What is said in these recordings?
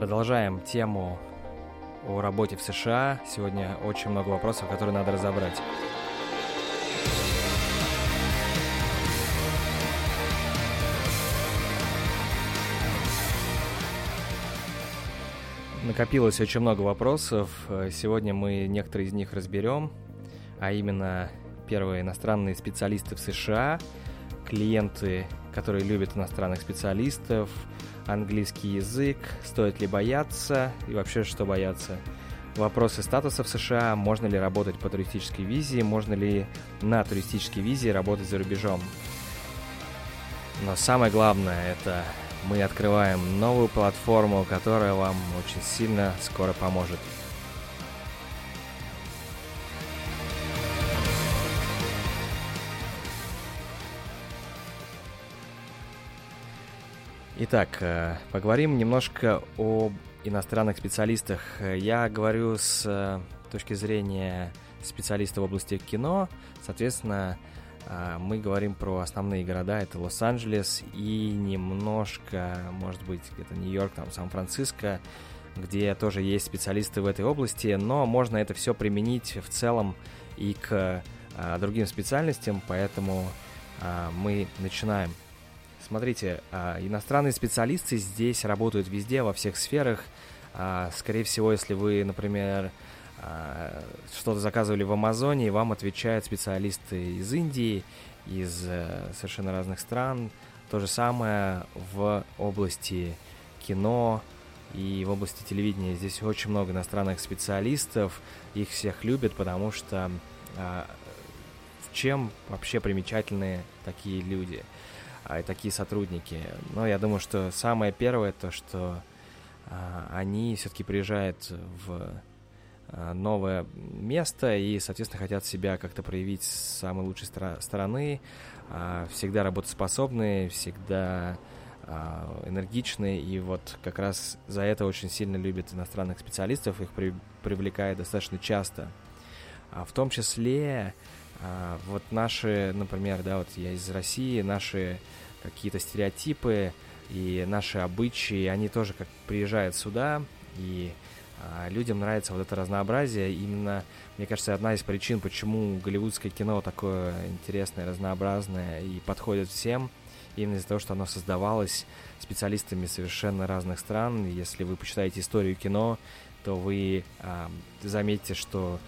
Продолжаем тему о работе в США. Сегодня очень много вопросов, которые надо разобрать. Накопилось очень много вопросов. Сегодня мы некоторые из них разберем, а именно первые иностранные специалисты в США, клиенты, которые любят иностранных специалистов, английский язык, стоит ли бояться и вообще что бояться. Вопросы статуса в США, можно ли работать по туристической визе, можно ли на туристической визе работать за рубежом. Но самое главное это мы открываем новую платформу, которая вам очень сильно скоро поможет. Итак, э, поговорим немножко об иностранных специалистах. Я говорю с э, точки зрения специалиста в области кино. Соответственно, э, мы говорим про основные города. Это Лос-Анджелес и немножко, может быть, где-то Нью-Йорк, там, Сан-Франциско, где тоже есть специалисты в этой области. Но можно это все применить в целом и к другим специальностям, поэтому мы начинаем. Смотрите, а, иностранные специалисты здесь работают везде, во всех сферах. А, скорее всего, если вы, например, а, что-то заказывали в Амазоне, вам отвечают специалисты из Индии, из э, совершенно разных стран. То же самое в области кино и в области телевидения. Здесь очень много иностранных специалистов, их всех любят, потому что чем вообще примечательные такие люди – а, такие сотрудники. Но я думаю, что самое первое то, что а, они все-таки приезжают в а, новое место и, соответственно, хотят себя как-то проявить с самой лучшей стра- стороны, всегда работоспособные, всегда энергичные, и вот как раз за это очень сильно любят иностранных специалистов, их при- привлекает достаточно часто. В том числе а, вот наши, например, да, вот я из России, наши какие-то стереотипы и наши обычаи, они тоже как приезжают сюда, и а, людям нравится вот это разнообразие. Именно, мне кажется, одна из причин, почему голливудское кино такое интересное, разнообразное и подходит всем, именно из-за того, что оно создавалось специалистами совершенно разных стран. Если вы почитаете историю кино, то вы а, заметите, что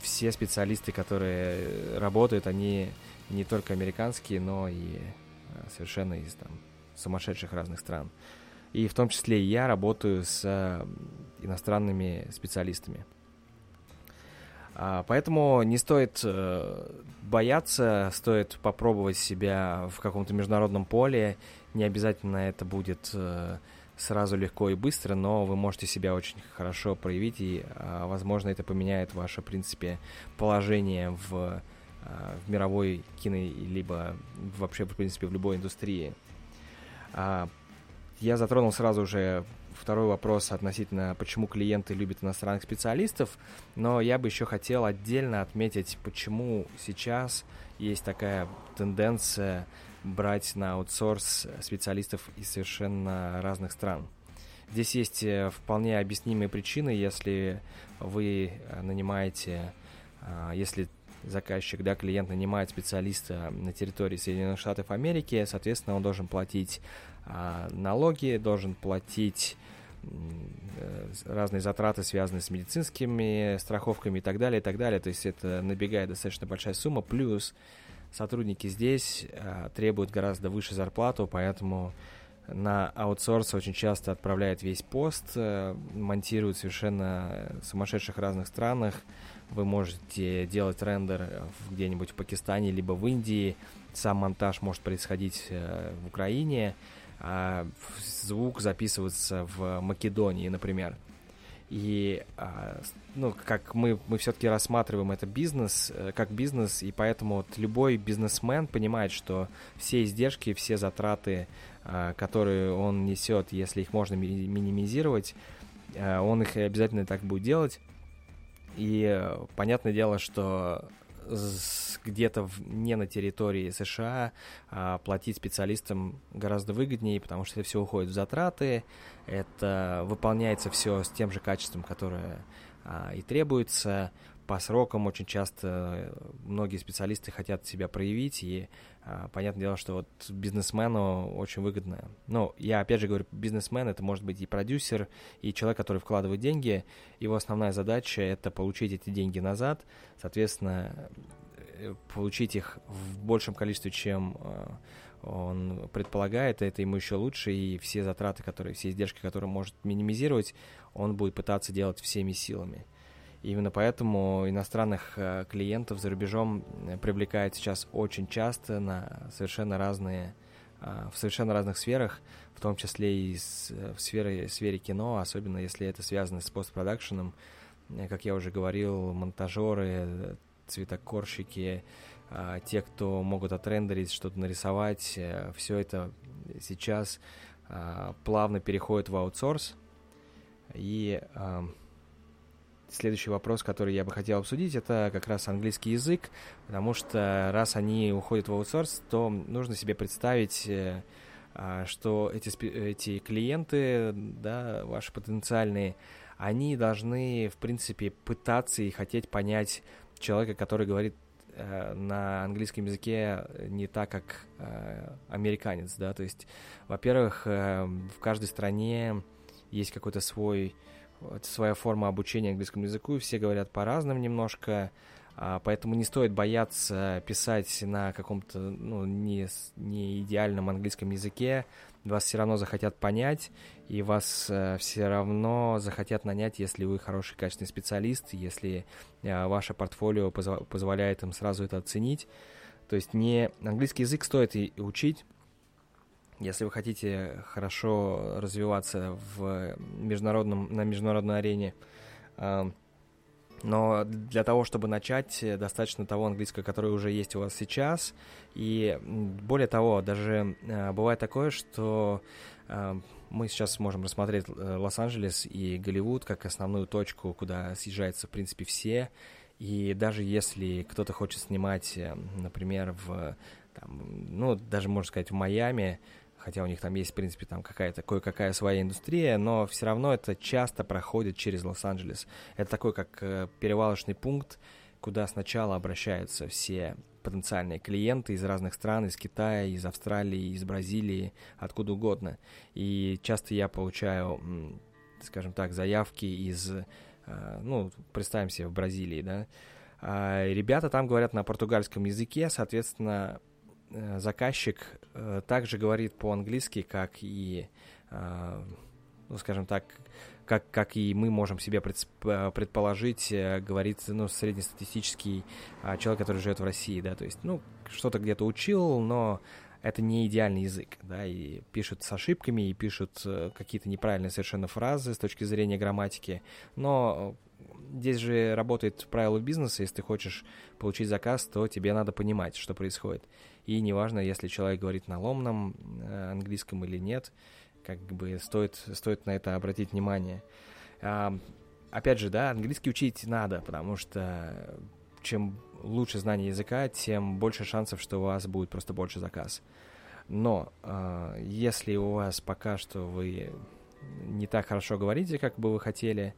все специалисты, которые работают, они не только американские, но и а, совершенно из там сумасшедших разных стран. И в том числе я работаю с а, иностранными специалистами. А, поэтому не стоит э, бояться, стоит попробовать себя в каком-то международном поле. Не обязательно это будет э, сразу легко и быстро, но вы можете себя очень хорошо проявить, и, а, возможно, это поменяет ваше, в принципе, положение в, а, в мировой кино, либо вообще, в принципе, в любой индустрии. А, я затронул сразу же второй вопрос относительно, почему клиенты любят иностранных специалистов, но я бы еще хотел отдельно отметить, почему сейчас есть такая тенденция брать на аутсорс специалистов из совершенно разных стран. Здесь есть э, вполне объяснимые причины, если вы э, нанимаете, а, если заказчик, да, клиент нанимает специалиста на территории Соединенных Штатов Америки, соответственно, он должен платить а, налоги, должен платить э, разные затраты, связанные с медицинскими страховками и так далее, и так далее. То есть это набегает достаточно большая сумма, плюс сотрудники здесь э, требуют гораздо выше зарплату, поэтому на аутсорс очень часто отправляют весь пост, э, монтируют совершенно сумасшедших разных странах. Вы можете делать рендер где-нибудь в Пакистане, либо в Индии. Сам монтаж может происходить э, в Украине, а звук записывается в Македонии, например. И, а, ну, как мы, мы все-таки рассматриваем это бизнес, э, как бизнес, и поэтому вот любой бизнесмен понимает, что все издержки, все затраты, а, которые он несет, если их можно минимизировать, а, он их обязательно так будет делать. И понятное дело, что где-то не на территории США а платить специалистам гораздо выгоднее, потому что это все уходит в затраты, это выполняется все с тем же качеством, которое а, и требуется, по срокам очень часто многие специалисты хотят себя проявить, и а, понятное дело, что вот бизнесмену очень выгодно. Ну, я опять же говорю, бизнесмен это может быть и продюсер, и человек, который вкладывает деньги. Его основная задача это получить эти деньги назад, соответственно, э, получить их в большем количестве, чем а, он предполагает, это ему еще лучше, и все затраты, которые, все издержки, которые может минимизировать, он будет пытаться делать всеми силами. Именно поэтому иностранных э, клиентов за рубежом э, привлекают сейчас очень часто на совершенно разные, э, в совершенно разных сферах, в том числе и в сфере, в сфере кино, особенно если это связано с постпродакшеном. Как я уже говорил, монтажеры, цветокорщики, те, кто могут отрендерить, что-то нарисовать, все это сейчас плавно переходит в аутсорс. И Следующий вопрос, который я бы хотел обсудить, это как раз английский язык, потому что раз они уходят в аутсорс, то нужно себе представить, э, а, что эти, эти клиенты, да, ваши потенциальные, они должны, в принципе, пытаться и хотеть понять человека, который говорит э, на английском языке не так, как э, американец, да, то есть, во-первых, в каждой стране есть какой-то свой своя форма обучения английскому языку, все говорят по-разному немножко, а, поэтому не стоит бояться писать на каком-то ну, не, не идеальном английском языке, вас все равно захотят понять, и вас э, все равно захотят нанять, если вы хороший качественный специалист, если э, ваше портфолио позв- позволяет им сразу это оценить. То есть не английский язык стоит и учить, если вы хотите хорошо развиваться в международном, на международной арене, а, но для того, чтобы начать, достаточно того английского, который уже есть у вас сейчас. И более того, даже а, бывает такое, что а, мы сейчас можем рассмотреть э, Лос-Анджелес и Голливуд как основную точку, куда съезжаются, в принципе, все. И даже если кто-то хочет снимать, э, например, в, там, ну, даже можно сказать, в Майами, хотя у них там есть, в принципе, там какая-то кое-какая своя индустрия, но все равно это часто проходит через Лос-Анджелес. Это такой как э, перевалочный пункт, куда сначала обращаются все потенциальные клиенты из разных стран, из Китая, из Австралии, из Бразилии, откуда угодно. И часто я получаю, скажем так, заявки из, э, ну, представим себе, в Бразилии, да, а ребята там говорят на португальском языке, соответственно, заказчик э, также говорит по-английски, как и, э, ну, скажем так, как, как и мы можем себе предположить, говорит ну, среднестатистический человек, который живет в России, да, то есть, ну, что-то где-то учил, но это не идеальный язык, да, и пишут с ошибками, и пишут какие-то неправильные совершенно фразы с точки зрения грамматики, но здесь же работает правило бизнеса, если ты хочешь получить заказ, то тебе надо понимать, что происходит. И неважно, если человек говорит на ломном э, английском или нет, как бы стоит, стоит на это обратить внимание. А, опять же, да, английский учить надо, потому что чем лучше знание языка, тем больше шансов, что у вас будет просто больше заказ. Но э, если у вас пока что вы не так хорошо говорите, как бы вы хотели,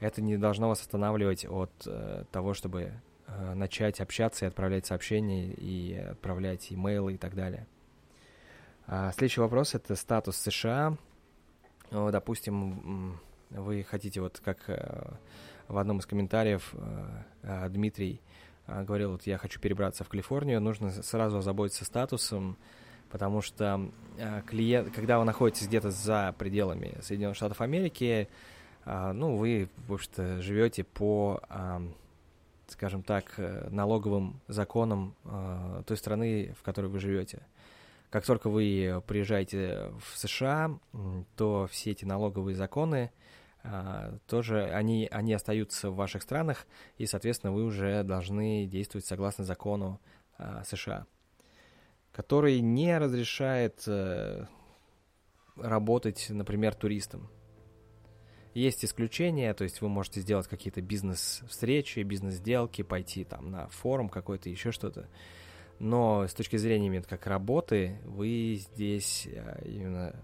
это не должно вас останавливать от э, того, чтобы Э, начать общаться и отправлять сообщения, и отправлять имейлы и так далее. А следующий вопрос — это статус США. Ну, допустим, вы хотите, вот как э, в одном из комментариев э, Дмитрий говорил, вот я хочу перебраться в Калифорнию, нужно сразу озаботиться статусом, потому что клиент, когда вы находитесь где-то за пределами Соединенных Штатов Америки, ну, вы, в общем-то, живете по скажем так, э, налоговым законам э, той страны, в которой вы живете. Как только вы приезжаете в США, то все эти налоговые законы э, тоже они, они остаются в ваших странах, и, соответственно, вы уже должны действовать согласно закону США, который не разрешает э, работать, например, туристам. Есть исключения, то есть вы можете сделать какие-то бизнес-встречи, бизнес-сделки, пойти там на форум какой-то, еще что-то. Но с точки зрения именно как работы, вы здесь э, именно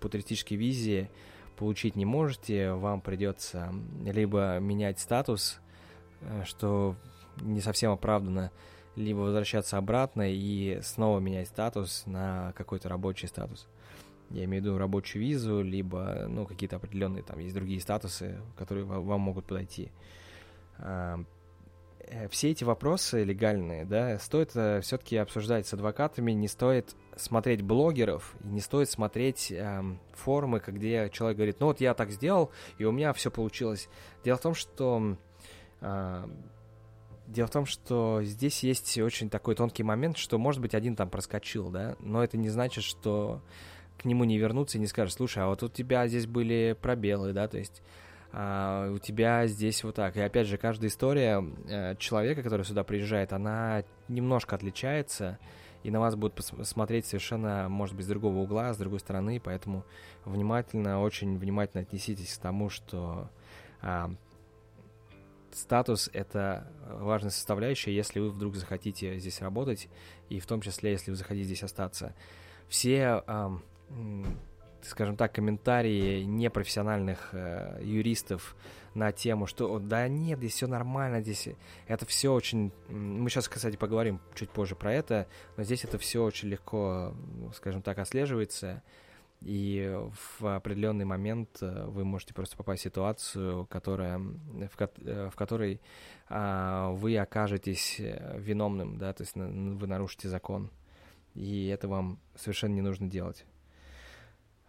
по туристической визе получить не можете, вам придется либо менять статус, э, что не совсем оправданно, либо возвращаться обратно и снова менять статус на какой-то рабочий статус. Я имею в виду рабочую визу, либо ну, какие-то определенные там есть другие статусы, которые вам могут подойти. Э, все эти вопросы легальные, да, стоит э, все-таки обсуждать с адвокатами, не стоит смотреть блогеров, не стоит смотреть э, форумы, где человек говорит, ну вот я так сделал, и у меня все получилось. Дело в том, что э, Дело в том, что здесь есть очень такой тонкий момент, что, может быть, один там проскочил, да, но это не значит, что к нему не вернуться и не скажешь, слушай, а вот у тебя здесь были пробелы, да, то есть а, у тебя здесь вот так. И опять же, каждая история а, человека, который сюда приезжает, она немножко отличается, и на вас будут смотреть совершенно, может быть, с другого угла, с другой стороны, поэтому внимательно, очень внимательно отнеситесь к тому, что а, статус — это важная составляющая, если вы вдруг захотите здесь работать, и в том числе, если вы захотите здесь остаться. Все, э, скажем так, комментарии непрофессиональных э, юристов на тему, что да нет, здесь все нормально, здесь это все очень... Мы сейчас, кстати, поговорим чуть позже про это, но здесь это все очень легко, скажем так, отслеживается, и в определенный момент э, вы можете просто попасть в ситуацию, которая, в, ко э, в которой а, вы окажетесь э, виновным, да, то есть вы нарушите закон, и это вам совершенно не нужно делать.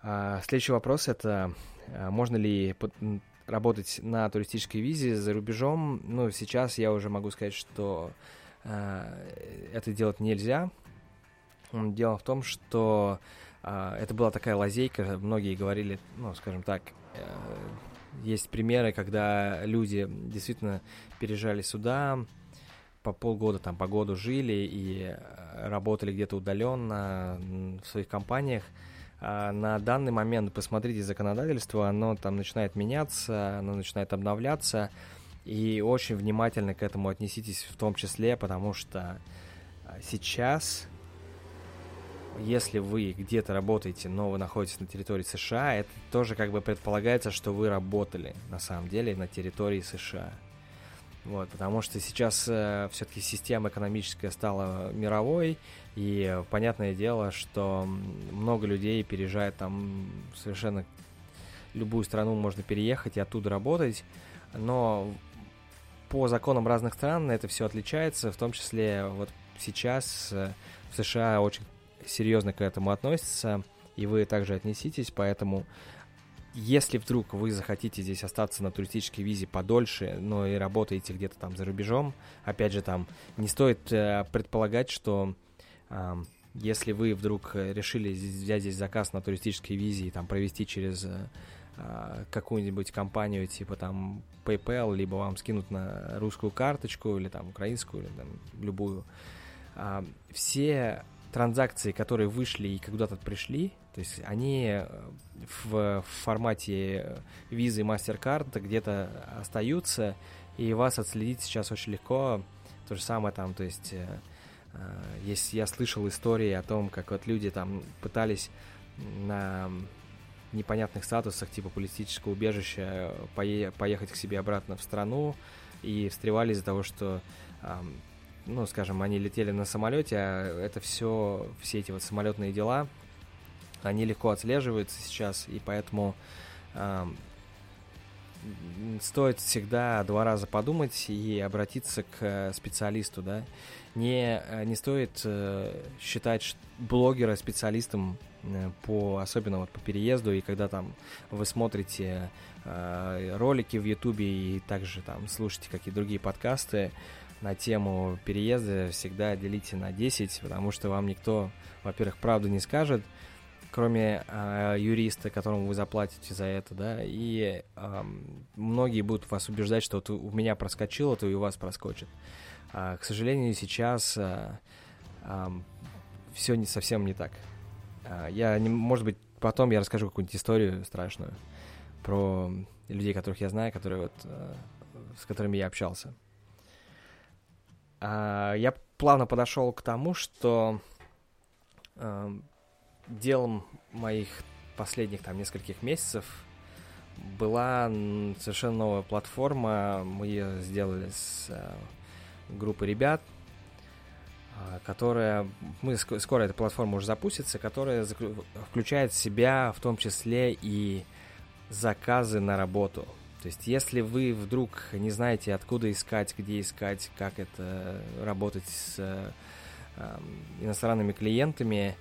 А, следующий вопрос это а, можно ли работать на туристической визе за рубежом? Ну, сейчас я уже могу сказать, что а, это делать нельзя. Дело в том, что это была такая лазейка, многие говорили, ну, скажем так, э, есть примеры, когда люди действительно переезжали сюда, по полгода там по году жили и э, работали где-то удаленно в своих компаниях. А на данный момент, посмотрите законодательство, оно там начинает меняться, оно начинает обновляться, и очень внимательно к этому отнеситесь в том числе, потому что а, сейчас если вы где-то работаете, но вы находитесь на территории США, это тоже как бы предполагается, что вы работали на самом деле на территории США. Вот, потому что сейчас э, все-таки система экономическая стала мировой, и понятное дело, что много людей переезжает там совершенно любую страну можно переехать и оттуда работать, но по законам разных стран это все отличается, в том числе вот сейчас э, в США очень серьезно к этому относится, и вы также отнеситесь, поэтому если вдруг вы захотите здесь остаться на туристической визе подольше, но и работаете где-то там за рубежом, опять же там не стоит э, предполагать, что э, если вы вдруг решили взять здесь заказ на туристической визе и там провести через э, какую-нибудь компанию типа там PayPal, либо вам скинут на русскую карточку или там украинскую, или там любую, э, все транзакции, которые вышли и когда-то пришли, то есть они э, в, формате визы и MasterCard где-то остаются, и вас отследить сейчас очень легко. То же самое там, то есть, э, э, есть, я слышал истории о том, как вот люди там пытались на непонятных статусах, типа политического убежища, пое- поехать к себе обратно в страну, и встревали из-за того, что ну, скажем, они летели на самолете, а это все, все эти вот самолетные дела, они легко отслеживаются сейчас, и поэтому э, стоит всегда два раза подумать и обратиться к специалисту, да. Не, не стоит э, считать блогера специалистом э, по, особенно вот по переезду, и когда там вы смотрите э, ролики в Ютубе и также там слушаете какие-то другие подкасты, на тему переезда всегда делите на 10, потому что вам никто, во-первых, правду не скажет, кроме э, юриста, которому вы заплатите за это, да, и э, многие будут вас убеждать, что вот у меня проскочило, то и у вас проскочит. А, к сожалению, сейчас э, э, все не совсем не так. А, я, не, может быть, потом я расскажу какую-нибудь историю страшную про людей, которых я знаю, которые вот, э, с которыми я общался. А, я плавно подошел к тому, что э, делом моих последних там нескольких месяцев была совершенно новая платформа. Мы ее сделали с э, группой ребят, э, которая... Мы скоро эта платформа уже запустится, которая включает в себя в том числе и заказы на работу. То есть, если вы вдруг не знаете, откуда искать, где искать, как это работать с э, иностранными клиентами,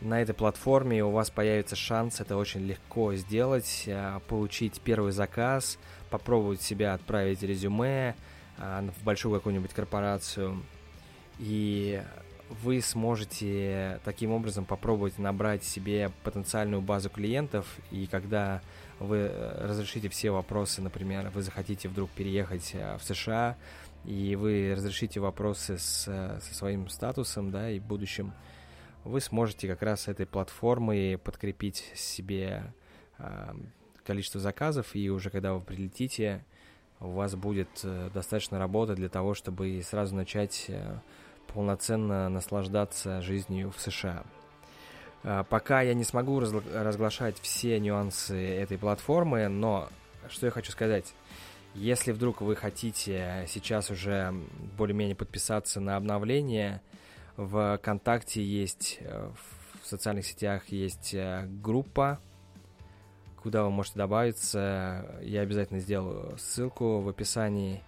на этой платформе у вас появится шанс это очень легко сделать, э, получить первый заказ, попробовать себя отправить резюме э, в большую какую-нибудь корпорацию. И вы сможете таким образом попробовать набрать себе потенциальную базу клиентов, и когда вы э, разрешите все вопросы, например, вы захотите вдруг переехать в США, и вы разрешите вопросы с, со своим статусом, да, и будущим, вы сможете как раз этой платформой подкрепить себе э, количество заказов, и уже когда вы прилетите, у вас будет э, достаточно работы для того, чтобы сразу начать э, полноценно наслаждаться жизнью в США. Э, пока я не смогу разгла- разглашать все нюансы этой платформы, но что я хочу сказать. Если вдруг вы хотите сейчас уже более-менее подписаться на обновление, ВКонтакте есть, э, в социальных сетях есть э, группа, куда вы можете добавиться. Я обязательно сделаю ссылку в описании.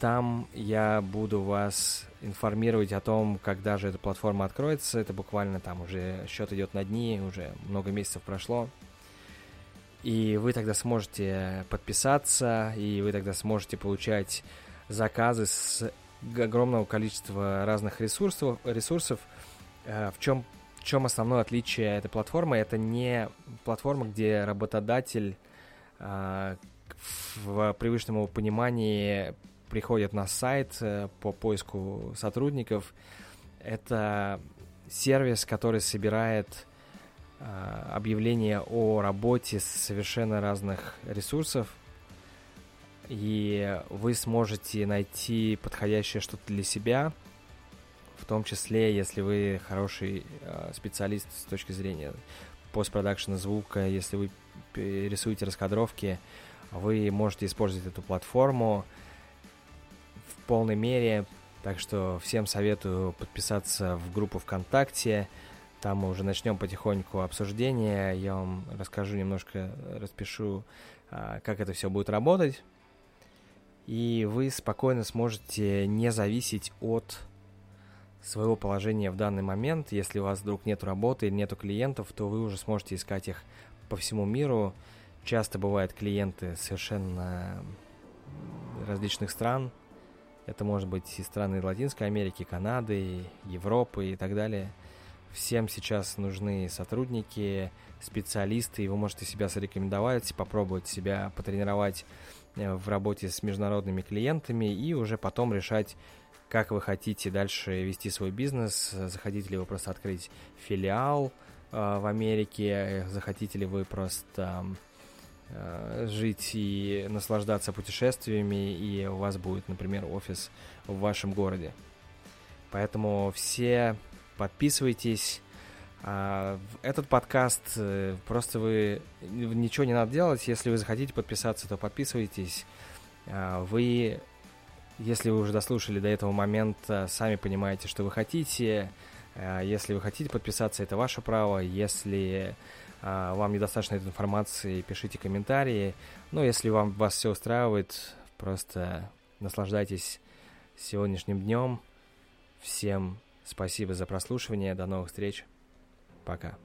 Там я буду вас информировать о том, когда же эта платформа откроется. Это буквально там уже счет идет на дни, уже много месяцев прошло. И вы тогда сможете подписаться, и вы тогда сможете получать заказы с огромного количества разных ресурсов. ресурсов. Э, в чем, в чем основное отличие этой платформы? Это не платформа, где работодатель э, в привычном его понимании приходит на сайт э, по поиску сотрудников. Это сервис, который собирает объявления о работе с совершенно разных ресурсов, и вы сможете найти подходящее что-то для себя, в том числе, если вы хороший э, специалист с точки зрения постпродакшена звука, если вы рисуете раскадровки, вы можете использовать эту платформу в полной мере. Так что всем советую подписаться в группу ВКонтакте. Там мы уже начнем потихоньку обсуждение. Я вам расскажу немножко, распишу, а, как это все будет работать и вы спокойно сможете не зависеть от своего положения в данный момент. Если у вас вдруг нет работы или нету клиентов, то вы уже сможете искать их по всему миру. Часто бывают клиенты совершенно различных стран. Это может быть и страны Латинской Америки, Канады, Европы и так далее. Всем сейчас нужны сотрудники, специалисты, и вы можете себя зарекомендовать, попробовать себя потренировать в работе с международными клиентами и уже потом решать, как вы хотите дальше вести свой бизнес, захотите ли вы просто открыть филиал э, в Америке, захотите ли вы просто э, жить и наслаждаться путешествиями, и у вас будет, например, офис в вашем городе. Поэтому все подписывайтесь, этот подкаст, э, просто вы ничего не надо делать. Если вы захотите подписаться, то подписывайтесь. А, вы, если вы уже дослушали до этого момента, сами понимаете, что вы хотите. А, если вы хотите подписаться, это ваше право. Если вам недостаточно этой информации, пишите комментарии. Но если вам вас все устраивает, просто наслаждайтесь сегодняшним днем. Всем спасибо за прослушивание. До новых встреч. Пока.